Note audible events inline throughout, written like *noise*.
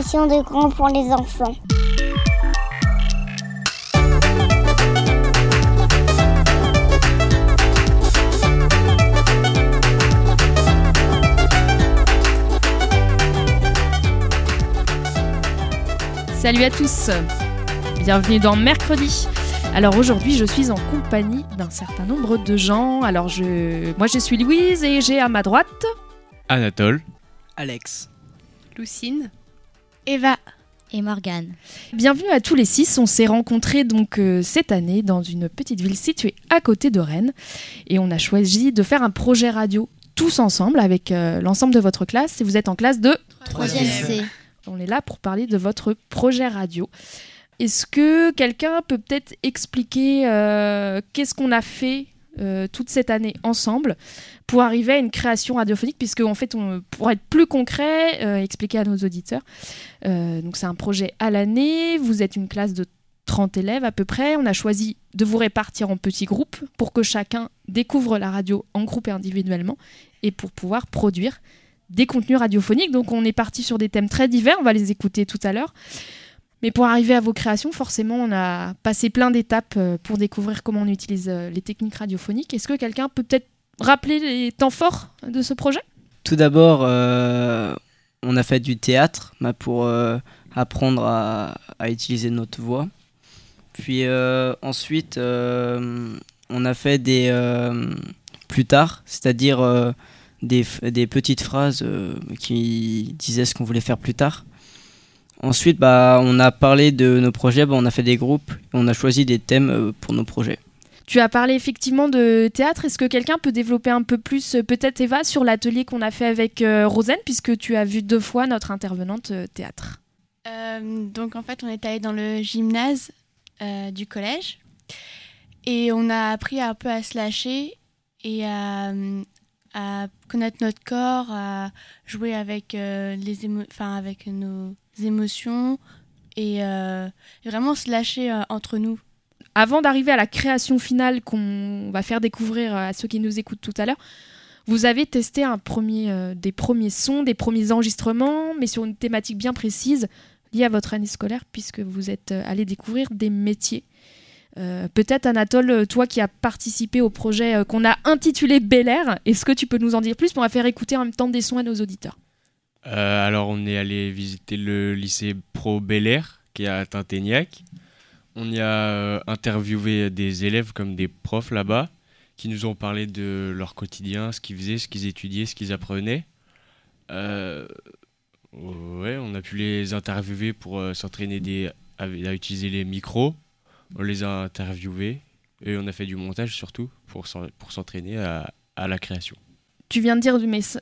Émission de grands pour les enfants. Salut à tous. Bienvenue dans Mercredi. Alors aujourd'hui, je suis en compagnie d'un certain nombre de gens. Alors je, moi, je suis Louise et j'ai à ma droite Anatole, Alex, Lucine, Eva et Morgane. Bienvenue à tous les six. On s'est rencontrés donc euh, cette année dans une petite ville située à côté de Rennes et on a choisi de faire un projet radio tous ensemble avec euh, l'ensemble de votre classe. Et vous êtes en classe de 3e C. On est là pour parler de votre projet radio. Est-ce que quelqu'un peut peut-être expliquer euh, qu'est-ce qu'on a fait euh, toute cette année ensemble pour arriver à une création radiophonique, puisque en fait, on, pour être plus concret, euh, expliquer à nos auditeurs, euh, donc c'est un projet à l'année, vous êtes une classe de 30 élèves à peu près, on a choisi de vous répartir en petits groupes pour que chacun découvre la radio en groupe et individuellement, et pour pouvoir produire des contenus radiophoniques. Donc on est parti sur des thèmes très divers, on va les écouter tout à l'heure. Mais pour arriver à vos créations, forcément, on a passé plein d'étapes euh, pour découvrir comment on utilise euh, les techniques radiophoniques. Est-ce que quelqu'un peut peut-être rappeler les temps forts de ce projet? Tout d'abord, euh, on a fait du théâtre bah, pour apprendre à, utiliser notre voix. Puis ensuite, on a fait des plus tard, c'est-à-dire des, petites phrases qui disaient ce qu'on voulait faire plus tard. Ensuite, bah, on a parlé de nos projets, bah, on a fait des groupes, on a choisi des thèmes euh, pour nos projets. Tu as parlé effectivement de théâtre. Est-ce que quelqu'un peut développer un peu plus, euh, peut-être Eva, sur l'atelier qu'on a fait avec euh, Rosen, puisque tu as vu deux fois notre intervenante euh, théâtre? Euh, donc en fait, on est allé dans le gymnase euh, du collège et on a appris un peu à se lâcher et à, à connaître notre corps, à jouer avec, euh, avec nos émotions et, euh, vraiment se lâcher euh, entre nous. Avant d'arriver à la création finale qu'on va faire découvrir à ceux qui nous écoutent tout à l'heure, vous avez testé un premier, des premiers sons, des premiers enregistrements, mais sur une thématique bien précise liée à votre année scolaire, puisque vous êtes allé découvrir des métiers. Euh, Peut-être Anatole, toi qui as participé au projet euh, qu'on a intitulé Bel Air, est-ce que tu peux nous en dire plus On va faire écouter en même temps des sons à nos auditeurs? Euh, alors on est allé visiter le lycée Pro Bel Air qui est à Tinténiac. On y a interviewé des élèves comme des profs là-bas qui nous ont parlé de leur quotidien, ce qu'ils faisaient, ce qu'ils étudiaient, ce qu'ils apprenaient. Ouais, on a pu les interviewer pour s'entraîner à utiliser les micros. On les a interviewés et on a fait du montage surtout pour s'en- pour s'entraîner à- à la création. Tu viens de dire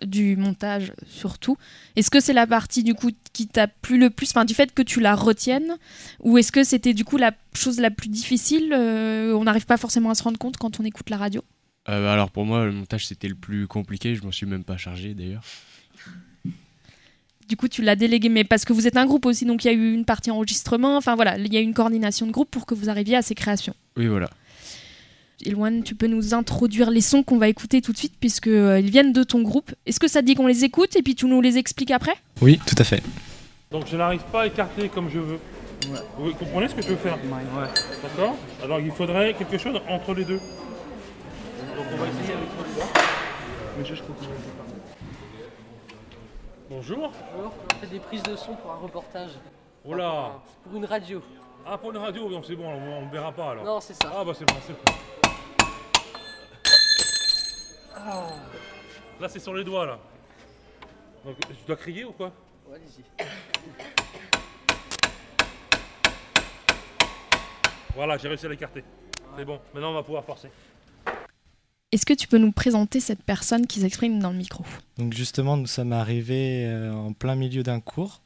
du, montage surtout. Est-ce que c'est la partie du coup qui t'a plu le plus, enfin du fait que tu la retiennes, ou est-ce que c'était du coup la chose la plus difficile euh, On n'arrive pas forcément à se rendre compte quand on écoute la radio? Euh, alors pour moi, le montage c'était le plus compliqué. Je m'en suis même pas chargé d'ailleurs. Du coup, tu l'as délégué, mais parce que vous êtes un groupe aussi, donc il y a eu une partie enregistrement. Enfin voilà, il y a eu une coordination de groupe pour que vous arriviez à ces créations. Oui, voilà. Eloane, tu peux nous introduire les sons qu'on va écouter tout de suite, puisque euh, ils viennent de ton groupe. Est-ce que ça te dit qu'on les écoute et puis tu nous les expliques après? Oui, tout à fait. Donc je n'arrive pas à écarter comme je veux. Vous comprenez ce que je veux faire? D'accord? Alors il faudrait quelque chose entre les deux. Donc on va essayer avec Bonjour. On fait des prises de son pour un reportage. Oh là Pour une radio. Ah pour une radio, donc c'est bon, on ne verra pas alors. Non, c'est ça. Ah bah c'est bon, c'est bon. Là c'est sur les doigts là. Donc je dois crier ou quoi? Ouais, allez-y. Voilà, j'ai réussi à l'écarter. C'est bon, maintenant on va pouvoir forcer. Est-ce que tu peux nous présenter cette personne qui s'exprime dans le micro? Donc justement, nous sommes arrivés euh, en plein milieu d'un cours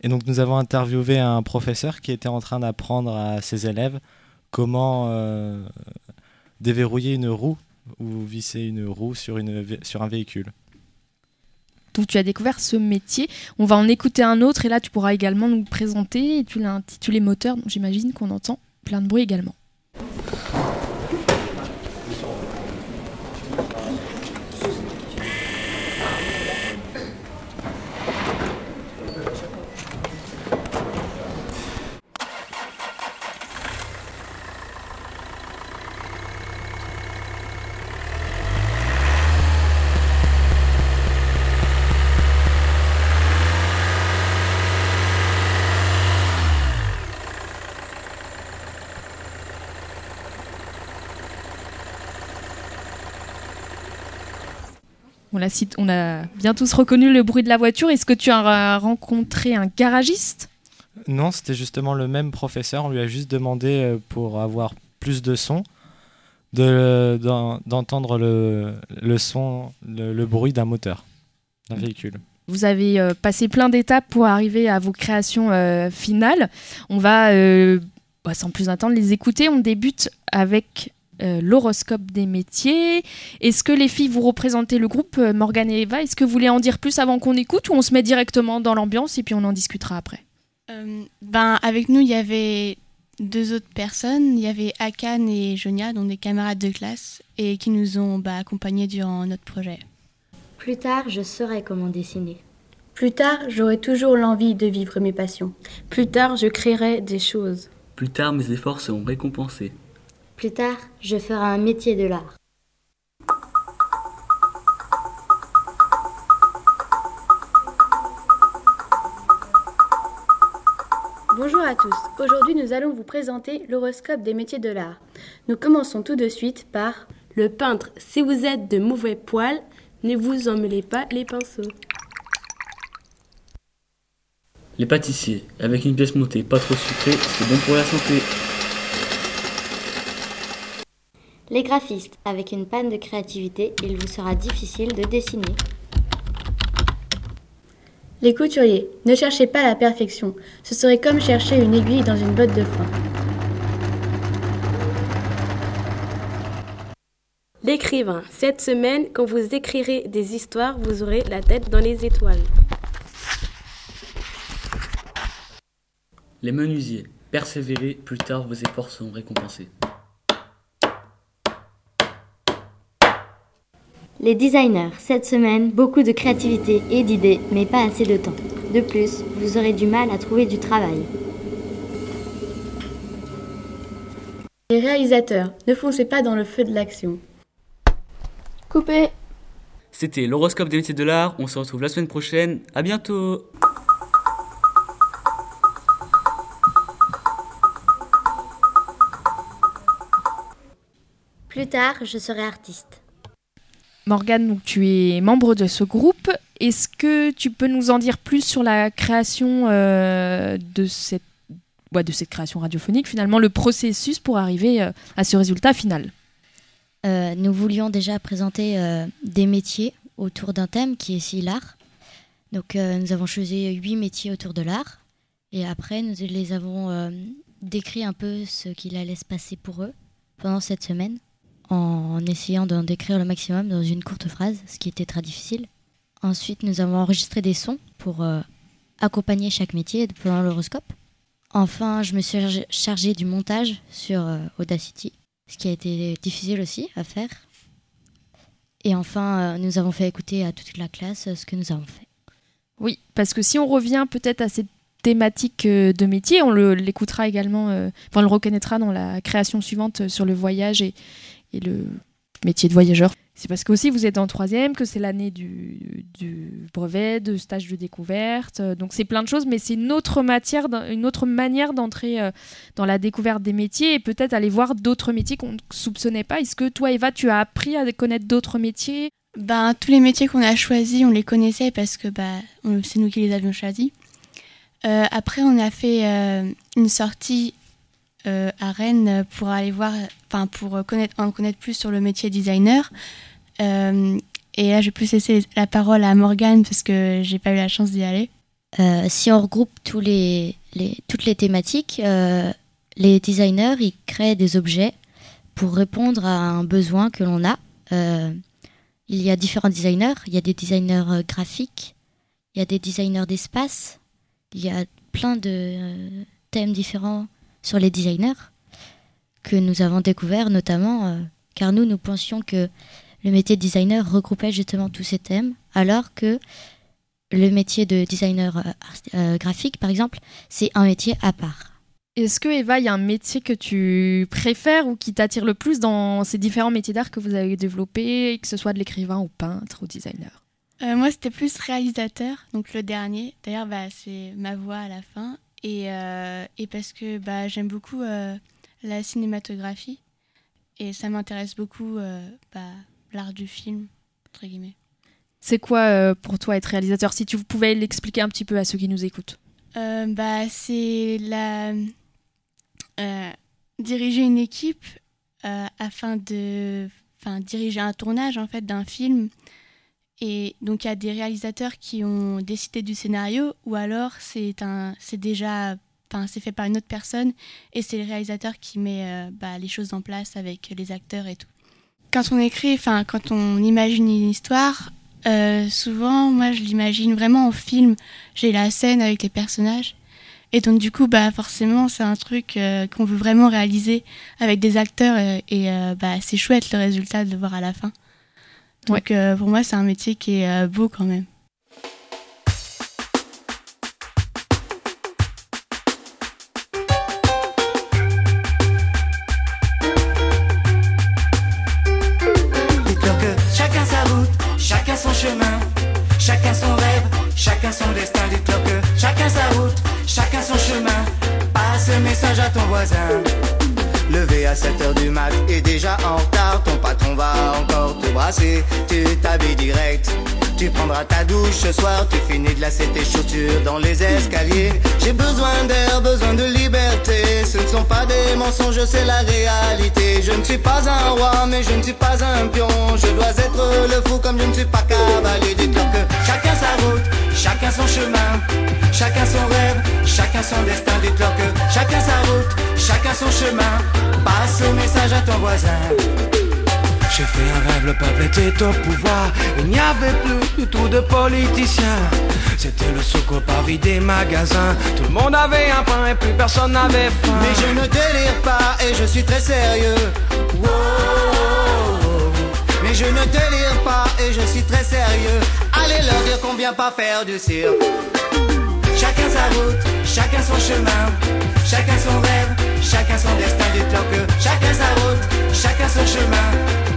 Et donc nous avons interviewé un professeur qui était en train d'apprendre à ses élèves comment euh, déverrouiller une roue ou visser une roue sur, une, sur un véhicule. Donc tu as découvert ce métier. On va en écouter un autre et là tu pourras également nous présenter. Et tu l'as intitulé moteur, donc j'imagine qu'on entend plein de bruit également. On, la cite, on a bien tous reconnu le bruit de la voiture. Est-ce que tu as rencontré un garagiste? Non, c'était justement le même professeur. On lui a juste demandé euh, pour avoir plus de son, d'entendre le, le, son, le, bruit d'un moteur, d'un véhicule. Vous avez euh, passé plein d'étapes pour arriver à vos créations euh, finales. On va, bah, sans plus attendre, les écouter. On débute avec euh, l'horoscope des métiers. Est-ce que les filles, vous représentez le groupe euh, Morgane et Eva? Est-ce que vous voulez en dire plus avant qu'on écoute ou on se met directement dans l'ambiance et puis on en discutera après? Euh, Ben avec nous, il y avait deux autres personnes. Il y avait Akan et Jonia, donc des camarades de classe, et qui nous ont bah, accompagnés durant notre projet. Plus tard, je saurai comment dessiner. Plus tard, j'aurai toujours l'envie de vivre mes passions. Plus tard, je créerai des choses. Plus tard, mes efforts seront récompensés. Plus tard, je ferai un métier de l'art. Bonjour à tous. Aujourd'hui, nous allons vous présenter l'horoscope des métiers de l'art. Nous commençons tout de suite par le peintre. Si vous êtes de mauvais poils, ne vous emmêlez pas les pinceaux. Les pâtissiers. Avec une pièce montée pas trop sucrée, c'est bon pour la santé. Les graphistes, avec une panne de créativité, il vous sera difficile de dessiner. Les couturiers, ne cherchez pas la perfection, ce serait comme chercher une aiguille dans une botte de foin. L'écrivain, cette semaine, quand vous écrirez des histoires, vous aurez la tête dans les étoiles. Les menuisiers, persévérez, plus tard vos efforts seront récompensés. Les designers, cette semaine, beaucoup de créativité et d'idées, mais pas assez de temps. De plus, vous aurez du mal à trouver du travail. Les réalisateurs, ne foncez pas dans le feu de l'action. Coupé C'était l'horoscope des métiers de l'art, on se retrouve la semaine prochaine, à bientôt Plus tard, je serai artiste. Morgane, tu es membre de ce groupe. Est-ce que tu peux nous en dire plus sur la création euh, de, cette, cette création radiophonique, finalement, le processus pour arriver euh, à ce résultat final? Euh, Nous voulions déjà présenter des métiers autour d'un thème qui est ici l'art. Donc nous avons choisi huit métiers autour de l'art. Et après, nous les avons décrit un peu ce qu'il allait se passer pour eux pendant cette semaine en essayant d'en décrire le maximum dans une courte phrase, ce qui était très difficile. Ensuite, nous avons enregistré des sons pour euh, accompagner chaque métier pendant l'horoscope. Enfin, je me suis chargée du montage sur euh, Audacity, ce qui a été difficile aussi à faire. Et enfin, euh, nous avons fait écouter à toute la classe ce que nous avons fait. Oui, parce que si on revient peut-être à cette thématique de métier, on l'écoutera également, enfin on le reconnaîtra dans la création suivante sur le voyage et, et le métier de voyageur. C'est parce que aussi vous êtes en troisième, que c'est l'année du, du, brevet, de stage de découverte. Donc c'est plein de choses, mais c'est une autre matière, une autre manière d'entrer euh, dans la découverte des métiers et peut-être aller voir d'autres métiers qu'on ne soupçonnait pas. Est-ce que toi, Eva, tu as appris à connaître d'autres métiers? Ben tous les métiers qu'on a choisis, on les connaissait parce que bah, c'est nous qui les avions choisis. Euh, après, on a fait euh, une sortie euh, à Rennes pour aller voir, enfin pour connaître, en connaître plus sur le métier designer. Euh, et là, je vais plus laisser la parole à Morgane parce que j'ai pas eu la chance d'y aller. Euh, si on regroupe tous les, toutes les thématiques, euh, les designers ils créent des objets pour répondre à un besoin que l'on a. Euh, il y a différents designers. Il y a des designers euh, graphiques, il y a des designers d'espace, il y a plein de euh, thèmes différents sur les designers que nous avons découverts, notamment euh, car nous, nous pensions que le métier de designer regroupait justement tous ces thèmes, alors que le métier de designer euh, euh, graphique, par exemple, c'est un métier à part. Est-ce que Eva, il y a un métier que tu préfères ou qui t'attire le plus dans ces différents métiers d'art que vous avez développés, que ce soit de l'écrivain au peintre, au designer? Euh, moi, c'était plus réalisateur, donc le dernier. D'ailleurs, bah, c'est ma voix à la fin. Et, euh, et parce que bah, j'aime beaucoup euh, la cinématographie. Et ça m'intéresse beaucoup euh, bah, l'art du film, entre guillemets. C'est quoi pour toi être réalisateur Si tu pouvais l'expliquer un petit peu à ceux qui nous écoutent? Euh, bah, c'est la euh, diriger une équipe euh, afin de enfin diriger un tournage en fait d'un film et donc il y a des réalisateurs qui ont décidé du scénario ou alors c'est un c'est déjà enfin c'est fait par une autre personne et c'est le réalisateur qui met euh, bah, les choses en place avec les acteurs et tout. Quand on écrit enfin quand on imagine une histoire euh, souvent moi je l'imagine vraiment en film. J'ai la scène avec les personnages. Et donc du coup bah forcément c'est un truc euh, qu'on veut vraiment réaliser avec des acteurs et bah c'est chouette le résultat de voir à la fin donc euh, pour moi c'est un métier qui est euh, beau quand même Dites-leur que chacun sa route, chacun son chemin, chacun son rêve, chacun son destin. Dites-leur que chacun sa route, chacun son chemin. Passe le message à ton voisin. Levé à 7 heures du mat et déjà en retard, ton patron va encore te brasser. Tu t'habilles direct. Tu prendras ta douche ce soir, tu finis de lasser tes chaussures dans les escaliers. J'ai besoin d'air, besoin de liberté. Ce ne sont pas des mensonges, c'est la réalité. Je ne suis pas un roi, mais je ne suis pas un pion. Je dois être le fou comme je ne suis pas cavalier. Dites-leur que chacun sa route, chacun son chemin, chacun son rêve, chacun son destin. Dites-leur que chacun sa route, chacun son chemin. Passe le message à ton voisin. J'ai fait un rêve, le peuple était au pouvoir. Il n'y avait plus du tout de politiciens. C'était le souk au parvis des magasins. Tout le monde avait un pain et plus personne n'avait faim. Mais je ne délire pas et je suis très sérieux. Wow. Mais je ne délire pas et je suis très sérieux. Pas faire du cirque. Chacun sa route, chacun son chemin, chacun son rêve, chacun son destin. Dites-leur que chacun sa route, chacun son chemin.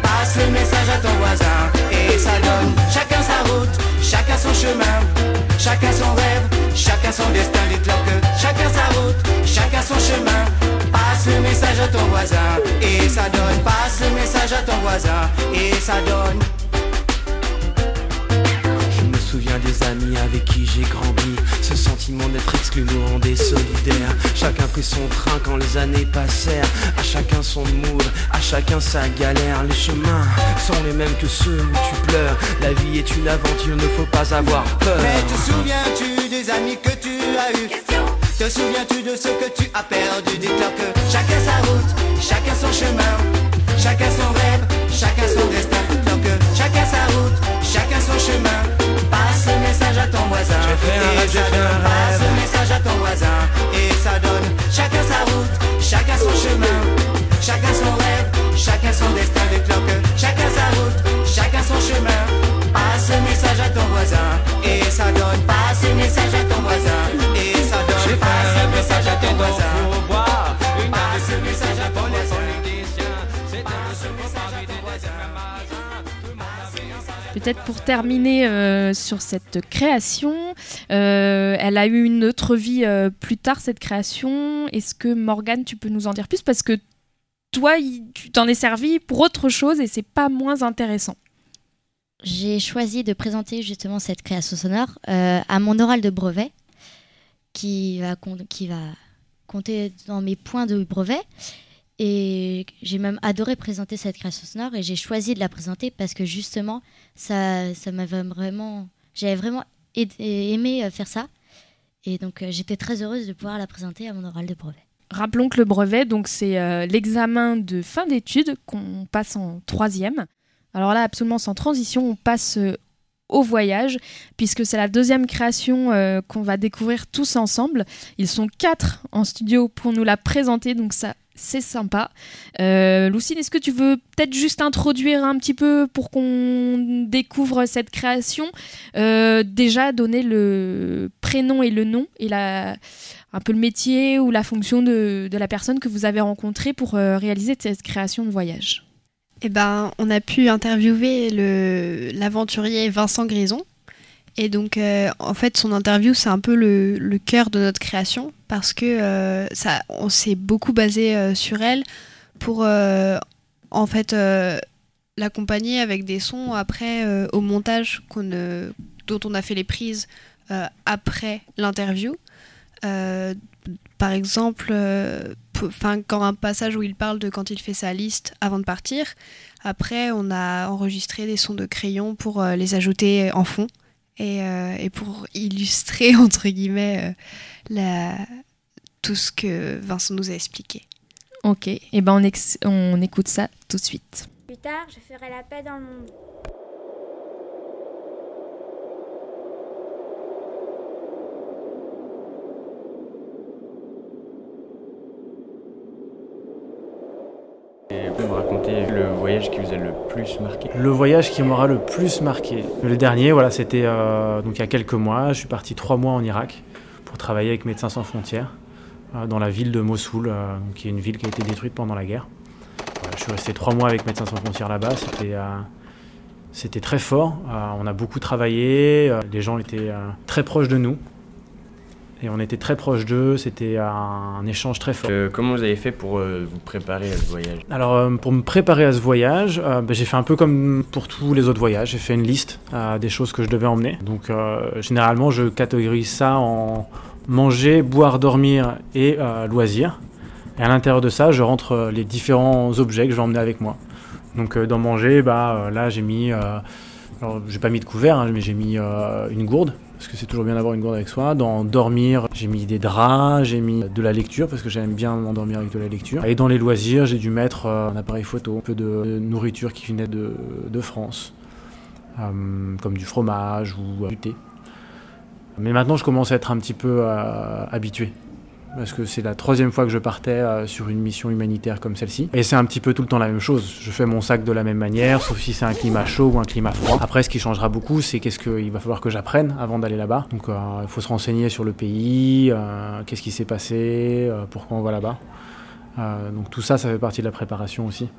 Passe le message à ton voisin et ça donne chacun sa route, chacun son chemin, chacun son rêve, chacun son destin. Dites-leur que chacun sa route, chacun son chemin. Passe le message à ton voisin et ça donne. Passe le message à ton voisin et ça donne. Je me souviens des amis avec qui j'ai grandi. Ce sentiment d'être exclu nous rendait solidaires. Chacun prit son train quand les années passèrent. À chacun son mood, à chacun sa galère. Les chemins sont les mêmes que ceux où tu pleures. La vie est une aventure, ne faut pas avoir peur. Mais te souviens-tu des amis que tu as eus? Te souviens-tu de ce que tu as perdu Dites-leur que chacun sa route, chacun son chemin, voisin. J'ai fait un Et rêve, un le message à ton voisin et ça donne. Chacun sa route, chacun son chemin, chacun son rêve, chacun son destin. Dites-leur que chacun sa route, chacun son chemin. Passe le message à ton voisin et ça donne. Passe le message à ton voisin et ça donne. Passe rêve, message à ton voisin. Peut-être pour terminer euh, sur cette création, euh, elle a eu une autre vie euh, plus tard, cette création. Est-ce que Morgane, tu peux nous en dire plus? Parce que toi, tu t'en es servi pour autre chose et c'est pas moins intéressant. J'ai choisi de présenter justement cette création sonore à mon oral de brevet, qui va, qui va compter dans mes points de brevet. Et j'ai même adoré présenter cette création sonore et j'ai choisi de la présenter parce que justement, ça, ça m'avait vraiment. J'avais vraiment aimé euh, faire ça. Et donc euh, j'étais très heureuse de pouvoir la présenter à mon oral de brevet. Rappelons que le brevet, donc c'est euh, l'examen de fin d'études qu'on passe en troisième. Alors là, absolument sans transition, on passe au voyage, puisque c'est la deuxième création qu'on va découvrir tous ensemble. Ils sont quatre en studio pour nous la présenter, donc ça, c'est sympa. Euh, Lucine, est-ce que tu veux peut-être juste introduire un petit peu pour qu'on découvre cette création Euh, Déjà, donner le prénom et le nom, et la, un peu le métier ou la fonction de, la personne que vous avez rencontrée pour euh, réaliser cette création de voyage? Eh ben, on a pu interviewer l'aventurier Vincent Grison. Et donc, euh, en fait, son interview, c'est un peu le, cœur de notre création parce que euh, ça, on s'est beaucoup basé euh, sur elle pour, en fait, l'accompagner avec des sons après au montage dont on a fait les prises après l'interview. Par exemple, euh, p- 'fin, quand un passage où il parle de quand il fait sa liste avant de partir, après on a enregistré des sons de crayon pour les ajouter en fond et, euh, et pour illustrer *laughs* entre guillemets euh, la- tout ce que Vincent nous a expliqué. Ok, et ben on, ex- on écoute ça tout de suite. Plus tard, je ferai la paix dans le monde. Et vous me raconter le voyage qui vous a le plus marqué Le voyage qui m'aura le plus marqué. Le dernier, voilà, c'était euh, donc il y a quelques mois. Je suis parti trois mois en Irak pour travailler avec Médecins sans frontières euh, dans la ville de Mossoul, euh, qui est une ville qui a été détruite pendant la guerre. Je suis resté trois mois avec Médecins sans frontières là-bas. C'était c'était très fort. On a beaucoup travaillé. les gens étaient très proches de nous. Et on était très proches d'eux. C'était un échange très fort. Euh, comment vous avez fait pour euh, vous préparer à ce voyage? Alors, euh, pour me préparer à ce voyage, bah, j'ai fait un peu comme pour tous les autres voyages. J'ai fait une liste des choses que je devais emmener. Donc, généralement, je catégorise ça en manger, boire, dormir et loisirs. Et à l'intérieur de ça, je rentre les différents objets que je vais emmener avec moi. Donc, dans manger, bah, là, j'ai mis. alors, j'ai pas mis de couvert, hein, mais j'ai mis euh, une gourde, parce que c'est toujours bien d'avoir une gourde avec soi. Dans dormir, j'ai mis des draps, j'ai mis de la lecture, parce que j'aime bien m'endormir avec de la lecture. Et dans les loisirs, j'ai dû mettre euh, un appareil photo, un peu de nourriture qui venait de, de France, euh, comme du fromage ou euh, du thé. Mais maintenant, je commence à être un petit peu habitué. Parce que c'est la troisième fois que je partais euh, sur une mission humanitaire comme celle-ci. Et c'est un petit peu tout le temps la même chose. Je fais mon sac de la même manière, sauf si c'est un climat chaud ou un climat froid. Après, ce qui changera beaucoup, c'est qu'est-ce qu'il va falloir que j'apprenne avant d'aller là-bas. Donc, euh, il faut se renseigner sur le pays, euh, qu'est-ce qui s'est passé, pourquoi on va là-bas. Donc, tout ça, ça fait partie de la préparation aussi.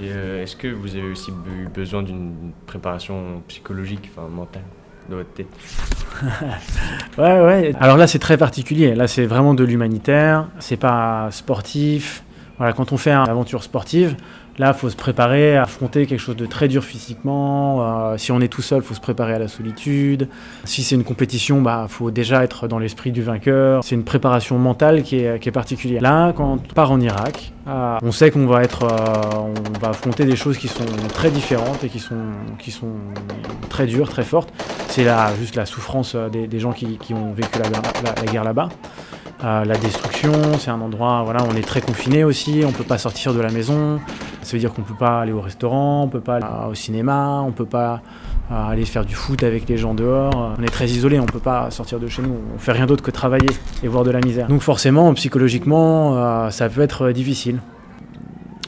Et est-ce que vous avez aussi eu besoin d'une préparation psychologique, enfin mentale, de votre tête Ouais, ouais. Alors là, c'est très particulier. Là, c'est vraiment de l'humanitaire. C'est pas sportif. Voilà, quand on fait une aventure sportive, là, faut se préparer à affronter quelque chose de très dur physiquement. Euh, si on est tout seul, faut se préparer à la solitude. Si c'est une compétition, bah, faut déjà être dans l'esprit du vainqueur. C'est une préparation mentale qui est, qui est particulière. Là, quand on part en Irak, euh, on sait qu'on va euh, va affronter des choses qui sont très différentes et qui sont, qui sont très dures, très fortes. C'est là juste la souffrance des, gens qui, qui ont vécu la- la guerre là-bas. Euh, la destruction, c'est un endroit, voilà, on est très confiné aussi, on peut pas sortir de la maison. Ça veut dire qu'on peut pas aller au restaurant, on peut pas aller euh, au cinéma, on peut pas euh, aller faire du foot avec les gens dehors. On est très isolé, on peut pas sortir de chez nous, on fait rien d'autre que travailler et voir de la misère. Donc forcément, psychologiquement, euh, ça peut être difficile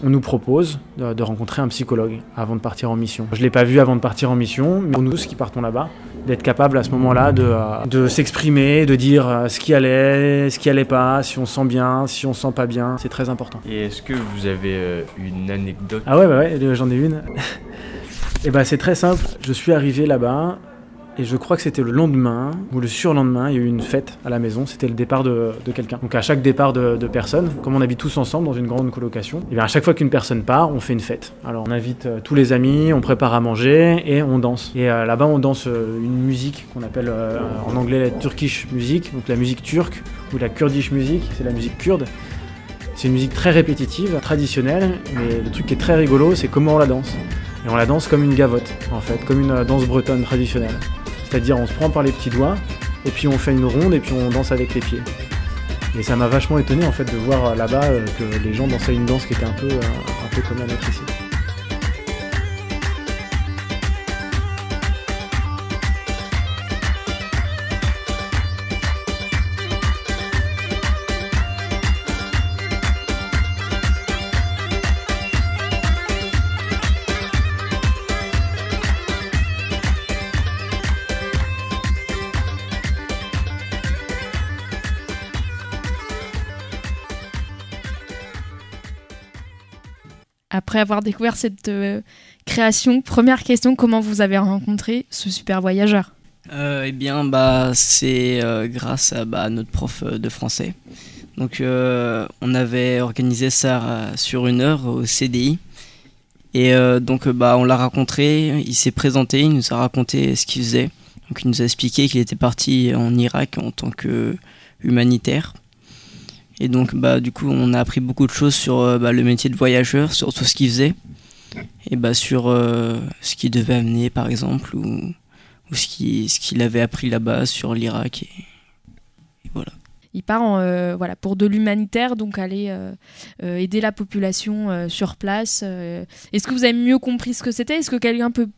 on nous propose de, rencontrer un psychologue avant de partir en mission. Je ne l'ai pas vu avant de partir en mission, mais nous tous qui partons là-bas, d'être capable à ce moment-là de, euh, de s'exprimer, de dire euh, ce qui allait, ce qui allait pas, si on se sent bien, si on se sent pas bien, c'est très important. Et est-ce que vous avez euh, une anecdote? Ah ouais, bah ouais, j'en ai une. *laughs* Et bah c'est très simple, je suis arrivé là-bas et je crois que c'était le lendemain ou le surlendemain, il y a eu une fête à la maison, c'était le départ de, quelqu'un. Donc à chaque départ de, de personne, comme on habite tous ensemble dans une grande colocation, et bien à chaque fois qu'une personne part, on fait une fête. Alors on invite euh, tous les amis, on prépare à manger et on danse. Et euh, là-bas on danse euh, une musique qu'on appelle en anglais la Turkish music, donc la musique turque ou la Kurdish music, c'est la musique kurde. C'est une musique très répétitive, traditionnelle, mais le truc qui est très rigolo, c'est comment on la danse. Et on la danse comme une gavotte, en fait, comme une danse bretonne traditionnelle. C'est-à-dire, on se prend par les petits doigts et puis on fait une ronde et puis on danse avec les pieds. Et ça m'a vachement étonné en fait de voir là-bas euh, que les gens dansaient une danse qui était un peu, euh, un peu comme la nôtre ici. Après avoir découvert cette euh, création, première question, comment vous avez rencontré ce super voyageur? Euh, eh bien, bah, c'est euh, grâce à bah, notre prof de français. Donc, on avait organisé ça sur une heure au CDI. Et donc, bah, on l'a rencontré, il s'est présenté, il nous a raconté ce qu'il faisait. Donc, il nous a expliqué qu'il était parti en Irak en tant que humanitaire. Et donc, bah, du coup, on a appris beaucoup de choses sur euh, bah, le métier de voyageur, sur tout ce qu'il faisait. Et bah, sur euh, ce qu'il devait amener, par exemple, ou, ce qu'il avait appris là-bas sur l'Irak. Et, voilà. Il part euh, voilà, pour de l'humanitaire, donc aller aider la population sur place. Est-ce que vous avez mieux compris ce que c'était? Est-ce que quelqu'un peut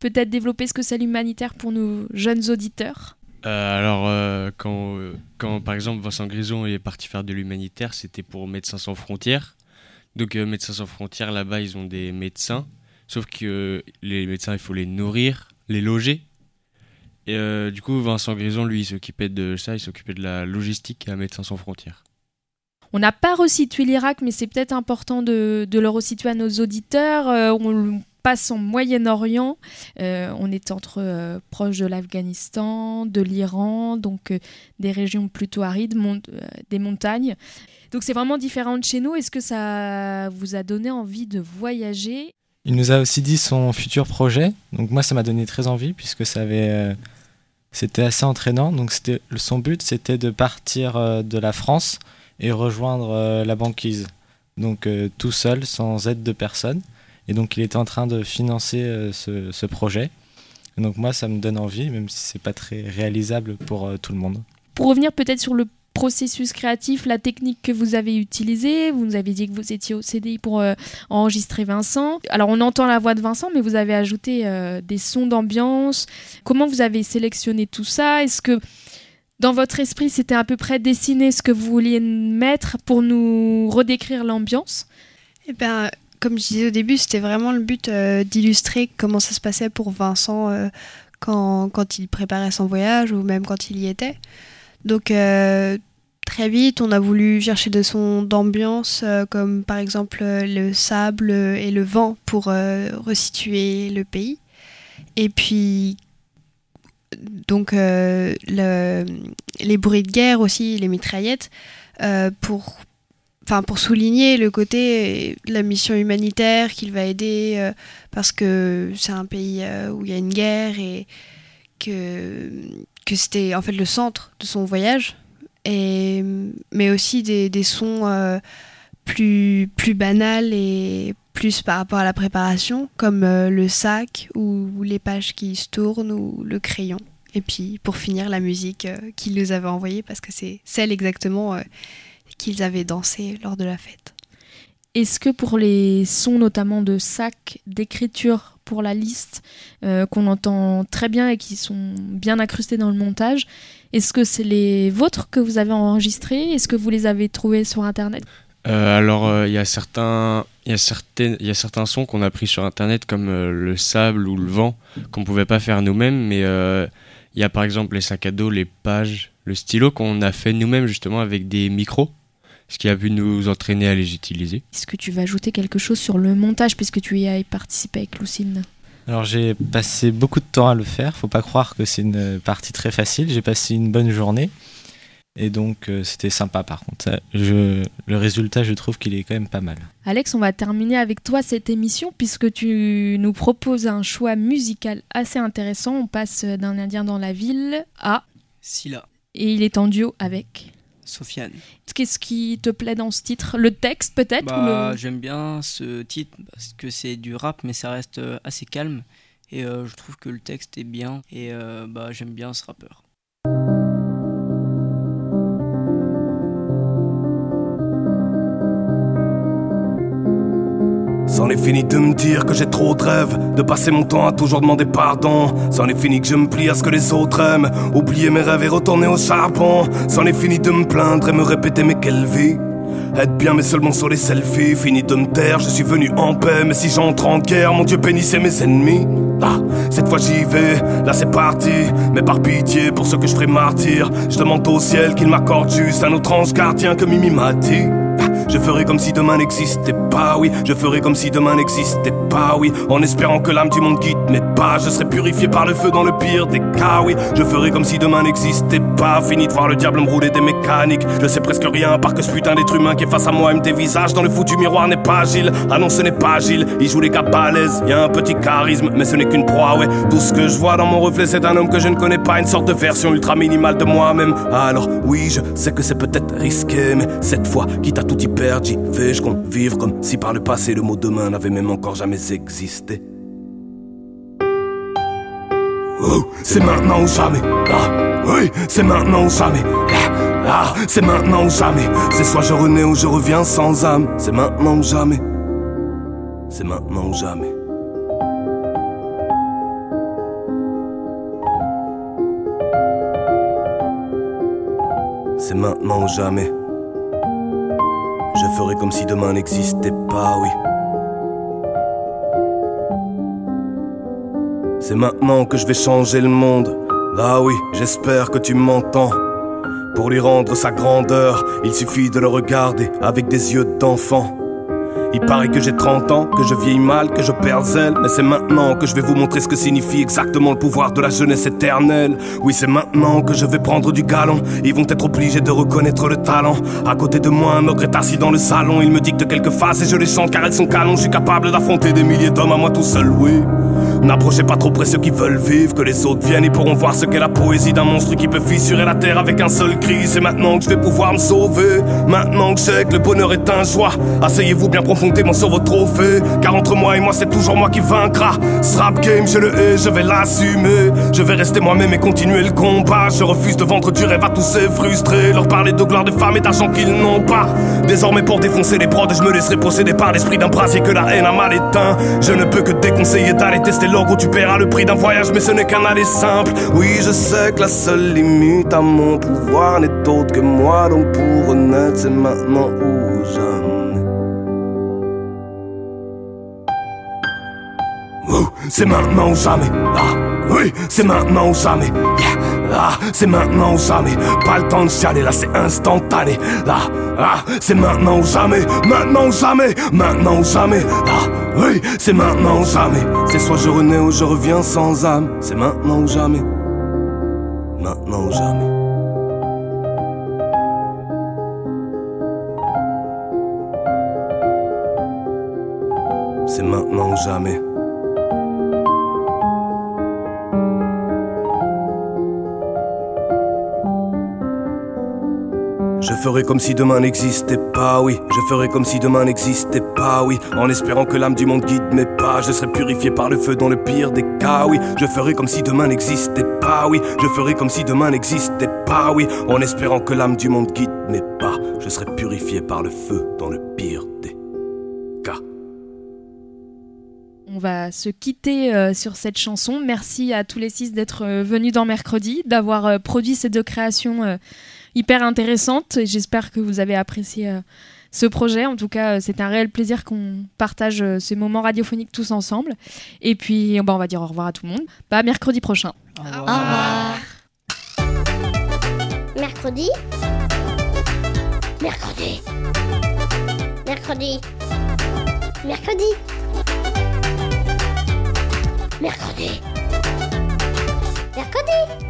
peut-être développer ce que c'est l'humanitaire pour nos jeunes auditeurs? Euh, alors, euh, quand, quand par exemple Vincent Grison est parti faire de l'humanitaire, c'était pour Médecins sans frontières. Donc, euh, Médecins sans frontières, là-bas, ils ont des médecins. Sauf que les médecins, il faut les nourrir, les loger. Et du coup, Vincent Grison, lui, il s'occupait de ça, il s'occupait de la logistique à Médecins sans frontières. On n'a pas resitué l'Irak, mais c'est peut-être important de, de le resituer à nos auditeurs. Passe en Moyen-Orient. Euh, on est entre euh, proche de l'Afghanistan, de l'Iran, donc euh, des régions plutôt arides, des montagnes. Donc c'est vraiment différent de chez nous. Est-ce que ça vous a donné envie de voyager? Il nous a aussi dit son futur projet. Donc moi, ça m'a donné très envie puisque c'était assez entraînant. Donc son but, c'était de partir de la France et rejoindre la banquise. Donc tout seul, sans aide de personne. Et donc il était en train de financer euh, ce, ce projet. Et donc moi, ça me donne envie, même si c'est pas très réalisable pour euh, tout le monde. Pour revenir peut-être sur le processus créatif, la technique que vous avez utilisée, vous nous avez dit que vous étiez au CDI pour euh, enregistrer Vincent. Alors on entend la voix de Vincent, mais vous avez ajouté euh, des sons d'ambiance. Comment vous avez sélectionné tout ça? Est-ce que dans votre esprit c'était à peu près dessiné ce que vous vouliez mettre pour nous redécrire l'ambiance? Eh ben, comme je disais au début, c'était vraiment le but euh, d'illustrer comment ça se passait pour Vincent euh, quand, il préparait son voyage ou même quand il y était. Donc euh, très vite, on a voulu chercher des sons d'ambiance comme par exemple le sable et le vent pour resituer le pays. Et puis donc le- les bruits de guerre aussi, les mitraillettes, pour, enfin, pour souligner le côté de la mission humanitaire qu'il va aider euh, parce que c'est un pays euh, où il y a une guerre et que, que c'était en fait le centre de son voyage. Mais aussi des, sons euh, plus, plus banals et plus par rapport à la préparation, comme euh, le sac ou, les pages qui se tournent ou le crayon. Et puis pour finir, la musique euh, qu'ils nous avaient envoyée parce que c'est celle exactement euh, qu'ils avaient dansé lors de la fête. Est-ce que pour les sons notamment de sac, d'écriture pour la liste, euh, qu'on entend très bien et qui sont bien incrustés dans le montage, est-ce que c'est les vôtres que vous avez enregistrés? Est-ce que vous les avez trouvés sur Internet? Euh, alors, euh, il y a certains, il y a certaines, il y a certains sons qu'on a pris sur internet comme euh, le sable ou le vent qu'on pouvait pas faire nous-mêmes, mais euh, il y a par exemple les sacs à dos, les pages, le stylo qu'on a fait nous-mêmes justement avec des micros, ce qui a pu nous entraîner à les utiliser. Est-ce que tu vas ajouter quelque chose sur le montage puisque tu y as participé avec Lucine Alors j'ai passé beaucoup de temps à le faire. Faut pas croire que c'est une partie très facile. J'ai passé une bonne journée et donc euh, c'était sympa par contre. Ça, je, le résultat, je trouve qu'il est quand même pas mal. Alex, on va terminer avec toi cette émission puisque tu nous proposes un choix musical assez intéressant. On passe d'un Indien dans la ville à Scylla, et il est en duo avec. Sofiane. Qu'est-ce qui te plaît dans ce titre? Le texte peut-être Bah, le- J'aime bien ce titre parce que c'est du rap, mais ça reste euh, assez calme. Et euh, je trouve que le texte est bien. Et euh, bah, j'aime bien ce rappeur. C'en est fini de me dire que j'ai trop de rêves, de passer mon temps à toujours demander pardon. C'en est fini que je me plie à ce que les autres aiment, oublier mes rêves et retourner au charbon. C'en est fini de me plaindre et me répéter mais quelle vie? Être bien mais seulement sur les selfies Fini de me taire, je suis venu en paix Mais si j'entre en guerre, mon Dieu bénissez mes ennemis Ah, cette fois j'y vais, là c'est parti Mais par pitié, pour ce que je ferai martyr Je demande au ciel qu'il m'accorde juste un autre ange gardien que Mimi m'a dit je ferai comme si demain n'existait pas, oui. Je ferai comme si demain n'existait pas, oui. En espérant que l'âme du monde quitte mes pas. Je serai purifié par le feu dans le pire des cas, oui. Je ferai comme si demain n'existait pas. Fini de voir le diable me rouler des mécaniques. Je sais presque rien à part que ce putain d'être humain qui est face à moi et me dévisage dans le fou du miroir n'est pas agile. Ah non, ce n'est pas agile. Il joue les gars balèzes. Y a un petit charisme, mais ce n'est qu'une proie, ouais. Tout ce que je vois dans mon reflet, c'est un homme que je ne connais pas. Une sorte de version ultra minimale de moi-même. Alors, oui, je sais que c'est peut-être risqué, mais cette fois, quitte à tout y perdre, j'y vais. Je compte vivre comme si par le passé le mot demain n'avait même encore jamais existé? Oh, c'est maintenant ou jamais. Ah, oui, c'est maintenant ou jamais. Ah, ah, c'est maintenant ou jamais. C'est soit je renais ou je reviens sans âme. C'est maintenant ou jamais. C'est maintenant ou jamais. C'est maintenant ou jamais. Je ferai comme si demain n'existait pas, oui. C'est maintenant que je vais changer le monde. Là oui, j'espère que tu m'entends. Pour lui rendre sa grandeur, il suffit de le regarder avec des yeux d'enfant. Il paraît que j'ai 30 ans, que je vieillis mal, que je perds zèle. Mais c'est maintenant que je vais vous montrer ce que signifie exactement le pouvoir de la jeunesse éternelle. Oui, c'est maintenant que je vais prendre du galon. Ils vont être obligés de reconnaître le talent. À côté de moi, un ogre est assis dans le salon. Il me dicte quelques phases et je les chante car elles sont canons. Je suis capable d'affronter des milliers d'hommes à moi tout seul, oui. N'approchez pas trop près ceux qui veulent vivre, que les autres viennent, ils pourront voir ce qu'est la poésie d'un monstre qui peut fissurer la terre avec un seul cri. C'est maintenant que je vais pouvoir me sauver, maintenant que je sais que le bonheur est un joie. Asseyez-vous bien profondément sur vos trophées, car entre moi et moi c'est toujours moi qui vaincra. Ce rap game, je le hais, je vais l'assumer. Je vais rester moi-même et continuer le combat. Je refuse de vendre du rêve à tous ces frustrés, leur parler de gloire, de femmes et d'argent qu'ils n'ont pas. Désormais pour défoncer les prods, je me laisserai posséder par l'esprit d'un brasier que la haine a mal éteint. Je ne peux que déconseiller d'aller tester l'orgue tu paieras le prix d'un voyage, mais ce n'est qu'un aller simple. Oui, je sais que la seule limite à mon pouvoir n'est autre que moi, donc pour honnête, c'est maintenant ou jamais. C'est maintenant ou jamais. Ah, oui, c'est maintenant ou jamais. Ah, c'est maintenant ou jamais. Pas le temps de chialer, là c'est instantané. Là, ah, c'est maintenant ou jamais. Maintenant ou jamais. Maintenant ou jamais. Ah, oui, c'est maintenant ou jamais. C'est soit je renais ou je reviens sans âme. C'est maintenant ou jamais. Maintenant ou jamais. C'est maintenant ou jamais. Je ferai comme si demain n'existait pas, oui. Je ferai comme si demain n'existait pas, oui. En espérant que l'âme du monde guide mes pas. Je serai purifié par le feu dans le pire des cas, oui. Je ferai comme si demain n'existait pas, oui. Je ferai comme si demain n'existait pas, oui. En espérant que l'âme du monde guide mes pas. Je serai purifié par le feu dans le pire des cas. On va se quitter euh, sur cette chanson. Merci à tous les six d'être euh, venus dans mercredi, d'avoir euh, produit ces deux créations hyper intéressantes. Et J'espère que vous avez apprécié euh, ce projet. En tout cas, euh, c'est un réel plaisir qu'on partage euh, ces moments radiophoniques tous ensemble. Et puis, bah, on va dire au revoir à tout le monde. Bah, mercredi prochain. Au revoir. Mercredi. Mercredi. Mercredi. Mercredi. Mercredi. Mercredi.